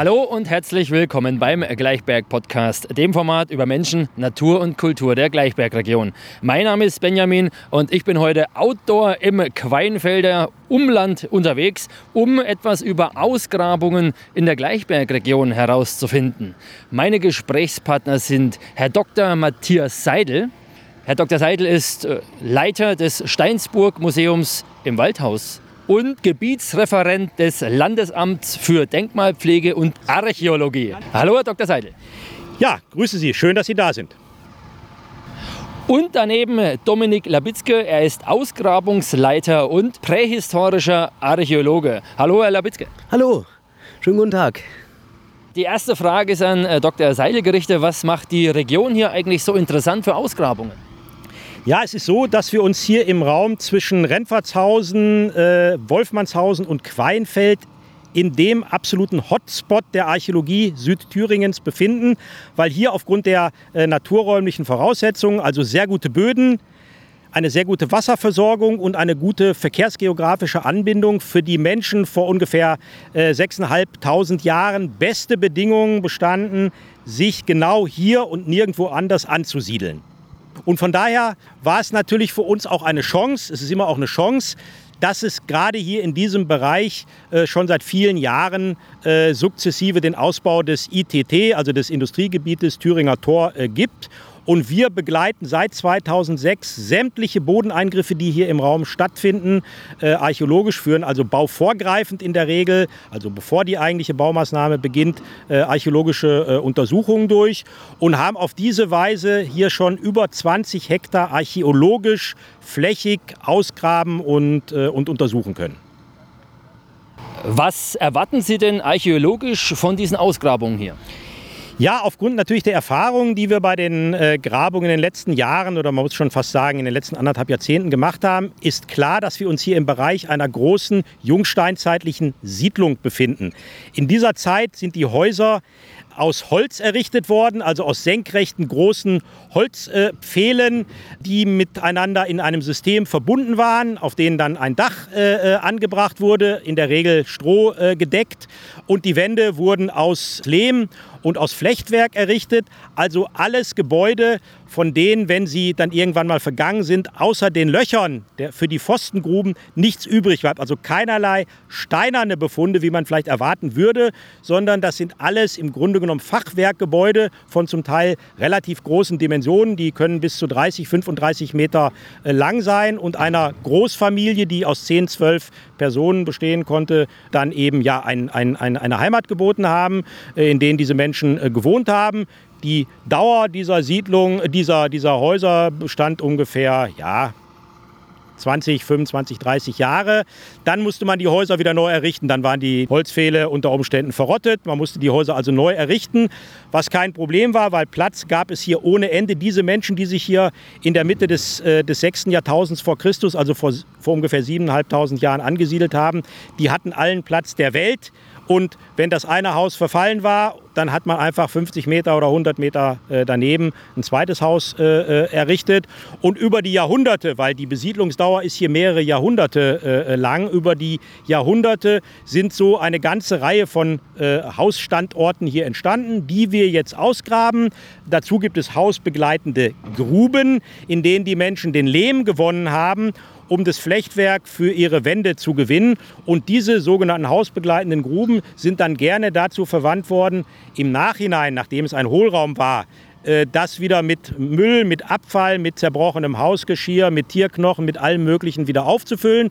Hallo und herzlich willkommen beim Gleichberg Podcast, dem Format über Menschen, Natur und Kultur der Gleichbergregion. Mein Name ist Benjamin und ich bin heute Outdoor im Queinfelder Umland unterwegs, um etwas über Ausgrabungen in der Gleichbergregion herauszufinden. Meine Gesprächspartner sind Herr Dr. Matthias Seidel. Herr Dr. Seidel ist äh, Leiter des Steinsburg Museums im Waldhaus und Gebietsreferent des Landesamts für Denkmalpflege und Archäologie. Hallo, Herr Dr. Seidel. Ja, grüße Sie. Schön, dass Sie da sind. Und daneben Dominik Labitzke. Er ist Ausgrabungsleiter und prähistorischer Archäologe. Hallo, Herr Labitzke. Hallo, schönen guten Tag. Die erste Frage ist an äh, Dr. Seidel gerichtet. Was macht die Region hier eigentlich so interessant für Ausgrabungen? Ja, es ist so, dass wir uns hier im Raum zwischen Rennfahrtshausen, äh, Wolfmannshausen und Queinfeld in dem absoluten Hotspot der Archäologie Südthüringens befinden, weil hier aufgrund der äh, naturräumlichen Voraussetzungen, also sehr gute Böden, eine sehr gute Wasserversorgung und eine gute verkehrsgeografische Anbindung für die Menschen vor ungefähr äh, 6.500 Jahren beste Bedingungen bestanden, sich genau hier und nirgendwo anders anzusiedeln. Und von daher war es natürlich für uns auch eine Chance, es ist immer auch eine Chance, dass es gerade hier in diesem Bereich äh, schon seit vielen Jahren äh, sukzessive den Ausbau des ITT, also des Industriegebietes Thüringer Tor, äh, gibt und wir begleiten seit 2006 sämtliche Bodeneingriffe, die hier im Raum stattfinden, äh, archäologisch führen, also bauvorgreifend in der Regel, also bevor die eigentliche Baumaßnahme beginnt, äh, archäologische äh, Untersuchungen durch und haben auf diese Weise hier schon über 20 Hektar archäologisch flächig ausgraben und, äh, und untersuchen können. Was erwarten Sie denn archäologisch von diesen Ausgrabungen hier? Ja, aufgrund natürlich der Erfahrungen, die wir bei den äh, Grabungen in den letzten Jahren oder man muss schon fast sagen in den letzten anderthalb Jahrzehnten gemacht haben, ist klar, dass wir uns hier im Bereich einer großen jungsteinzeitlichen Siedlung befinden. In dieser Zeit sind die Häuser aus Holz errichtet worden, also aus senkrechten großen Holzpfählen, äh, die miteinander in einem System verbunden waren, auf denen dann ein Dach äh, äh, angebracht wurde, in der Regel Stroh äh, gedeckt. Und die Wände wurden aus Lehm und aus Flechtwerk errichtet. Also alles Gebäude, von denen, wenn sie dann irgendwann mal vergangen sind, außer den Löchern der, für die Pfostengruben nichts übrig bleibt. Also keinerlei steinerne Befunde, wie man vielleicht erwarten würde, sondern das sind alles im Grunde genommen Fachwerkgebäude von zum Teil relativ großen Dimensionen. Die können bis zu 30, 35 Meter äh, lang sein und einer Großfamilie, die aus 10, 12 Personen bestehen konnte, dann eben ja ein, ein, ein, eine Heimat geboten haben, äh, in denen diese Menschen äh, gewohnt haben. Die Dauer dieser Siedlung, dieser, dieser Häuser bestand ungefähr, ja, 20, 25, 30 Jahre. Dann musste man die Häuser wieder neu errichten. Dann waren die Holzpfähle unter Umständen verrottet. Man musste die Häuser also neu errichten, was kein Problem war, weil Platz gab es hier ohne Ende. Diese Menschen, die sich hier in der Mitte des, äh, des 6. Jahrtausends vor Christus, also vor, vor ungefähr 7.500 Jahren angesiedelt haben, die hatten allen Platz der Welt. Und wenn das eine Haus verfallen war, dann hat man einfach 50 Meter oder 100 Meter äh, daneben ein zweites Haus äh, äh, errichtet. Und über die Jahrhunderte, weil die Besiedlungsdauer ist hier mehrere Jahrhunderte äh, lang, über die Jahrhunderte sind so eine ganze Reihe von äh, Hausstandorten hier entstanden, die wir jetzt ausgraben. Dazu gibt es hausbegleitende Gruben, in denen die Menschen den Lehm gewonnen haben um das Flechtwerk für ihre Wände zu gewinnen. Und diese sogenannten hausbegleitenden Gruben sind dann gerne dazu verwandt worden, im Nachhinein, nachdem es ein Hohlraum war, äh, das wieder mit Müll, mit Abfall, mit zerbrochenem Hausgeschirr, mit Tierknochen, mit allem Möglichen wieder aufzufüllen.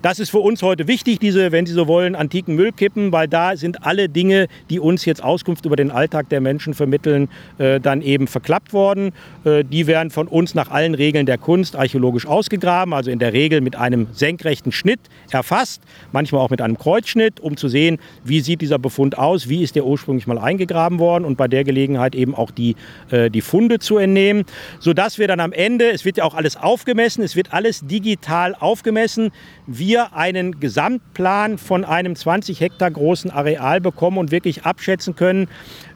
Das ist für uns heute wichtig, diese, wenn Sie so wollen, antiken Müllkippen, weil da sind alle Dinge, die uns jetzt Auskunft über den Alltag der Menschen vermitteln, äh, dann eben verklappt worden. Äh, die werden von uns nach allen Regeln der Kunst archäologisch ausgegraben, also in der Regel mit einem senkrechten Schnitt erfasst, manchmal auch mit einem Kreuzschnitt, um zu sehen, wie sieht dieser Befund aus, wie ist der ursprünglich mal eingegraben worden und bei der Gelegenheit eben auch die, äh, die Funde zu entnehmen, sodass wir dann am Ende, es wird ja auch alles aufgemessen, es wird alles digital aufgemessen, wie wir einen Gesamtplan von einem 20 Hektar großen Areal bekommen und wirklich abschätzen können,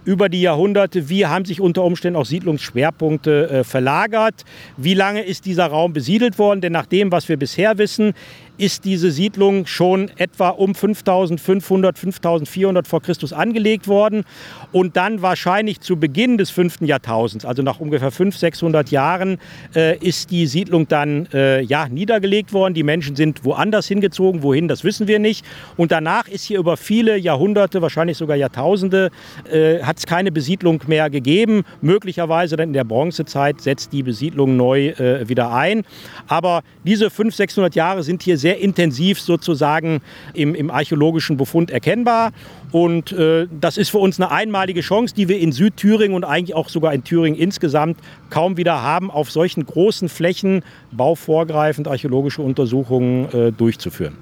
über die Jahrhunderte, wie haben sich unter Umständen auch Siedlungsschwerpunkte äh, verlagert, wie lange ist dieser Raum besiedelt worden, denn nach dem, was wir bisher wissen, ist diese Siedlung schon etwa um 5500, 5400 vor Christus angelegt worden und dann wahrscheinlich zu Beginn des 5. Jahrtausends, also nach ungefähr 500, 600 Jahren, äh, ist die Siedlung dann äh, ja, niedergelegt worden. Die Menschen sind woanders hingezogen, wohin, das wissen wir nicht. Und danach ist hier über viele Jahrhunderte, wahrscheinlich sogar Jahrtausende, äh, hat es keine Besiedlung mehr gegeben. Möglicherweise dann in der Bronzezeit setzt die Besiedlung neu äh, wieder ein. Aber diese 500, 600 Jahre sind hier sehr intensiv sozusagen im, im archäologischen Befund erkennbar. Und äh, das ist für uns eine einmalige Chance, die wir in Südthüringen und eigentlich auch sogar in Thüringen insgesamt kaum wieder haben, auf solchen großen Flächen bauvorgreifend archäologische Untersuchungen äh, durchzuführen.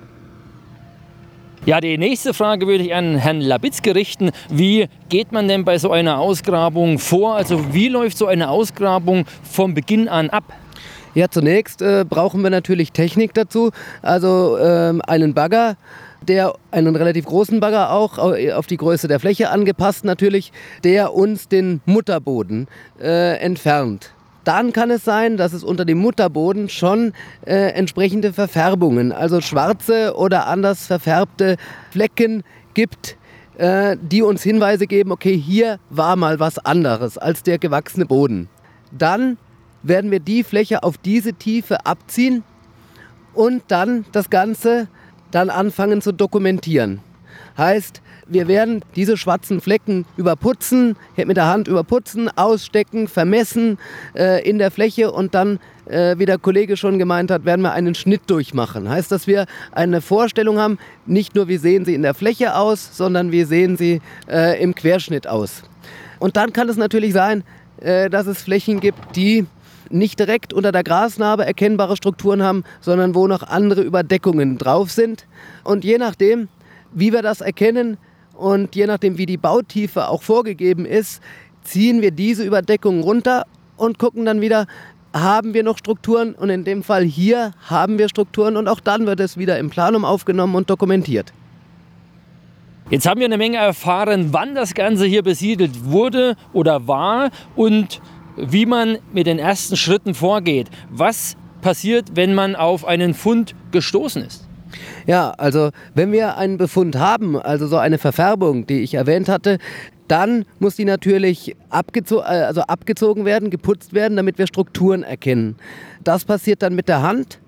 Ja, die nächste Frage würde ich an Herrn Labitzke richten. Wie geht man denn bei so einer Ausgrabung vor? Also wie läuft so eine Ausgrabung vom Beginn an ab? Ja, zunächst äh, brauchen wir natürlich Technik dazu, also ähm, einen Bagger, der einen relativ großen Bagger auch auf die Größe der Fläche angepasst natürlich, der uns den Mutterboden äh, entfernt. Dann kann es sein, dass es unter dem Mutterboden schon äh, entsprechende Verfärbungen, also schwarze oder anders verfärbte Flecken gibt, äh, die uns Hinweise geben, okay, hier war mal was anderes als der gewachsene Boden. Dann werden wir die Fläche auf diese Tiefe abziehen und dann das Ganze dann anfangen zu dokumentieren. Heißt, wir werden diese schwarzen Flecken überputzen, mit der Hand überputzen, ausstecken, vermessen äh, in der Fläche und dann, äh, wie der Kollege schon gemeint hat, werden wir einen Schnitt durchmachen. Heißt, dass wir eine Vorstellung haben, nicht nur wie sehen sie in der Fläche aus, sondern wie sehen sie äh, im Querschnitt aus. Und dann kann es natürlich sein, äh, dass es Flächen gibt, die nicht direkt unter der Grasnarbe erkennbare Strukturen haben, sondern wo noch andere Überdeckungen drauf sind. Und je nachdem, wie wir das erkennen und je nachdem, wie die Bautiefe auch vorgegeben ist, ziehen wir diese Überdeckungen runter und gucken dann wieder, haben wir noch Strukturen und in dem Fall hier haben wir Strukturen und auch dann wird es wieder im Planum aufgenommen und dokumentiert. Jetzt haben wir eine Menge erfahren, wann das Ganze hier besiedelt wurde oder war und wie man mit den ersten Schritten vorgeht. Was passiert, wenn man auf einen Fund gestoßen ist? Ja, also wenn wir einen Befund haben, also so eine Verfärbung, die ich erwähnt hatte, dann muss die natürlich abgezo äh, also abgezogen werden, geputzt werden, damit wir Strukturen erkennen. Das passiert dann mit der Hand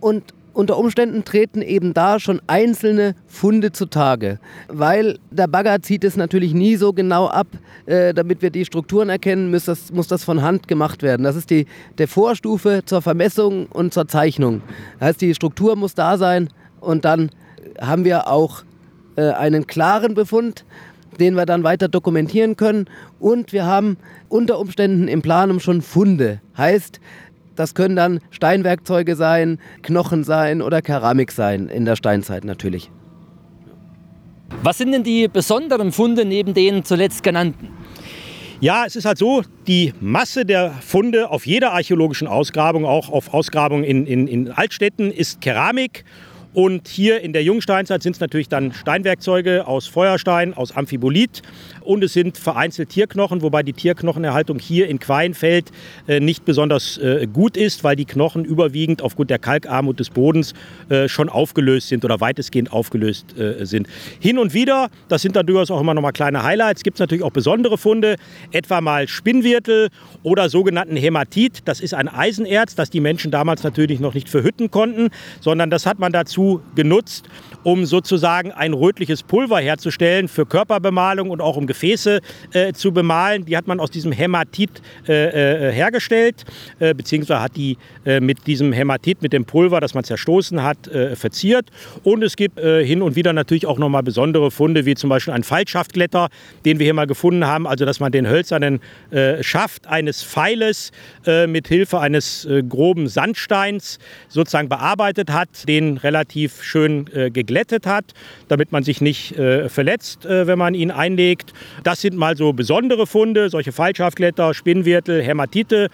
und unter Umständen treten eben da schon einzelne Funde zutage, weil der Bagger zieht es natürlich nie so genau ab, äh, damit wir die Strukturen erkennen, muss das, muss das von Hand gemacht werden. Das ist die der Vorstufe zur Vermessung und zur Zeichnung. Das heißt, die Struktur muss da sein und dann haben wir auch äh, einen klaren Befund, den wir dann weiter dokumentieren können. Und wir haben unter Umständen im Planum schon Funde. Heißt, das können dann Steinwerkzeuge sein, Knochen sein oder Keramik sein, in der Steinzeit natürlich. Was sind denn die besonderen Funde neben den zuletzt genannten? Ja, es ist halt so, die Masse der Funde auf jeder archäologischen Ausgrabung, auch auf Ausgrabungen in, in, in Altstädten, ist Keramik und hier in der Jungsteinzeit sind es natürlich dann Steinwerkzeuge aus Feuerstein, aus Amphibolit und es sind vereinzelt Tierknochen, wobei die Tierknochenerhaltung hier in Queinfeld äh, nicht besonders äh, gut ist, weil die Knochen überwiegend aufgrund der Kalkarmut des Bodens äh, schon aufgelöst sind oder weitestgehend aufgelöst sind. Hin und wieder, das sind dann durchaus auch immer noch mal kleine Highlights, gibt es natürlich auch besondere Funde, etwa mal Spinnwirtel oder sogenannten Hämatit. Das ist ein Eisenerz, das die Menschen damals natürlich noch nicht verhütten konnten, sondern das hat man dazu genutzt, um sozusagen ein rötliches Pulver herzustellen für Körperbemalung und auch um Gefäße äh, zu bemalen. Die hat man aus diesem Hämatit äh, äh, hergestellt, äh, beziehungsweise hat die äh, mit diesem Hämatit, mit dem Pulver, das man zerstoßen hat, verziert. Und es gibt hin und wieder natürlich auch nochmal besondere Funde, wie zum Beispiel ein Fallschaftglätter, den wir hier mal gefunden haben, also dass man den hölzernen Schaft eines Pfeiles mit Hilfe eines groben Sandsteins sozusagen bearbeitet hat, den relativ schön geglättet hat, damit man sich nicht verletzt, wenn man ihn einlegt. Das sind mal so besondere Funde, solche Fallschaftkletter, Spinnwirtel, Hämatite.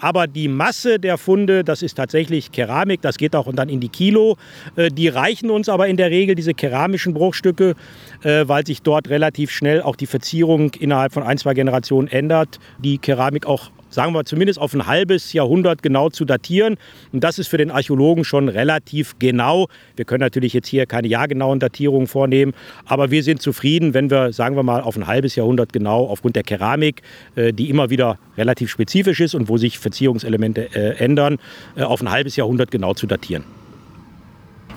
Aber die Masse der Funde, das ist tatsächlich Keramik, das geht auch dann in die Kilo. Äh, die reichen uns aber in der Regel, diese keramischen Bruchstücke, äh, weil sich dort relativ schnell auch die Verzierung innerhalb von ein, zwei Generationen ändert. Die Keramik auch sagen wir zumindest auf ein halbes Jahrhundert genau zu datieren. Und das ist für den Archäologen schon relativ genau. Wir können natürlich jetzt hier keine jahrgenauen Datierungen vornehmen, aber wir sind zufrieden, wenn wir, sagen wir mal, auf ein halbes Jahrhundert genau aufgrund der Keramik, äh, die immer wieder relativ spezifisch ist und wo sich Verzierungselemente äh, ändern, äh, auf ein halbes Jahrhundert genau zu datieren.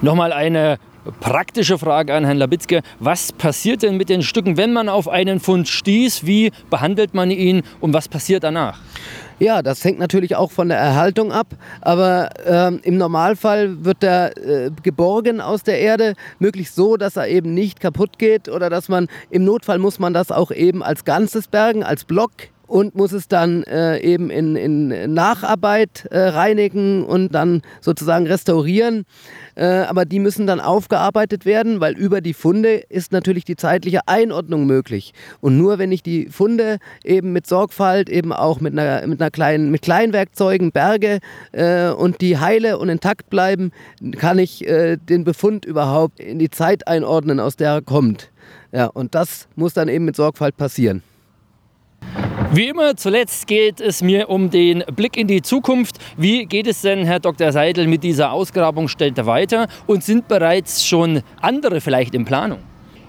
Nochmal eine praktische Frage an Herrn Labitzke. Was passiert denn mit den Stücken, wenn man auf einen Fund stieß? Wie behandelt man ihn und was passiert danach? Ja, das hängt natürlich auch von der Erhaltung ab, aber ähm, im Normalfall wird er äh, geborgen aus der Erde, möglichst so, dass er eben nicht kaputt geht oder dass man im Notfall muss man das auch eben als Ganzes bergen, als Block und muss es dann äh, eben in, in Nacharbeit äh, reinigen und dann sozusagen restaurieren. Äh, aber die müssen dann aufgearbeitet werden, weil über die Funde ist natürlich die zeitliche Einordnung möglich. Und nur wenn ich die Funde eben mit Sorgfalt, eben auch mit, einer, mit, einer kleinen, mit Kleinwerkzeugen berge äh, und die heile und intakt bleiben, kann ich äh, den Befund überhaupt in die Zeit einordnen, aus der er kommt. Ja, und das muss dann eben mit Sorgfalt passieren. Wie immer, zuletzt geht es mir um den Blick in die Zukunft. Wie geht es denn, Herr Dr. Seidel, mit dieser Ausgrabungsstätte weiter? Und sind bereits schon andere vielleicht in Planung?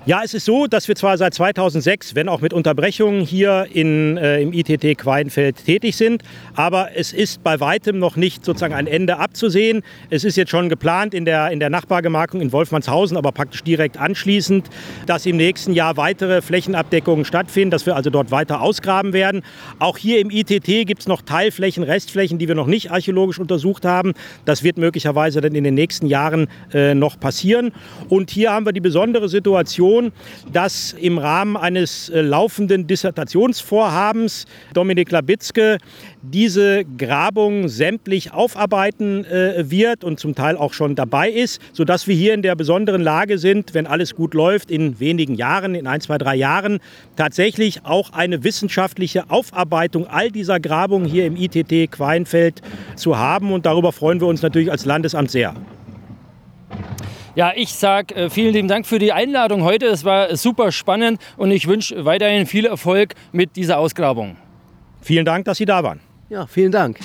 Ja, es ist so, dass wir zwar seit 2006, wenn auch mit Unterbrechungen, hier in, äh, im ITT Queinfeld tätig sind, aber es ist bei weitem noch nicht sozusagen ein Ende abzusehen. Es ist jetzt schon geplant in der, in der Nachbargemarkung in Wolfmannshausen, aber praktisch direkt anschließend, dass im nächsten Jahr weitere Flächenabdeckungen stattfinden, dass wir also dort weiter ausgraben werden. Auch hier im ITT gibt es noch Teilflächen, Restflächen, die wir noch nicht archäologisch untersucht haben. Das wird möglicherweise dann in den nächsten Jahren äh, noch passieren. Und hier haben wir die besondere Situation, Situation, dass im Rahmen eines äh, laufenden Dissertationsvorhabens Dominik Labitzke diese Grabung sämtlich aufarbeiten äh, wird und zum Teil auch schon dabei ist, sodass wir hier in der besonderen Lage sind, wenn alles gut läuft, in wenigen Jahren, in ein, zwei, drei Jahren, tatsächlich auch eine wissenschaftliche Aufarbeitung all dieser Grabungen hier im ITT Queinfeld zu haben. Und darüber freuen wir uns natürlich als Landesamt sehr. Ja, ich sage äh, vielen lieben Dank für die Einladung heute. Es war super spannend und ich wünsche weiterhin viel Erfolg mit dieser Ausgrabung. Vielen Dank, dass Sie da waren. Ja, vielen Dank.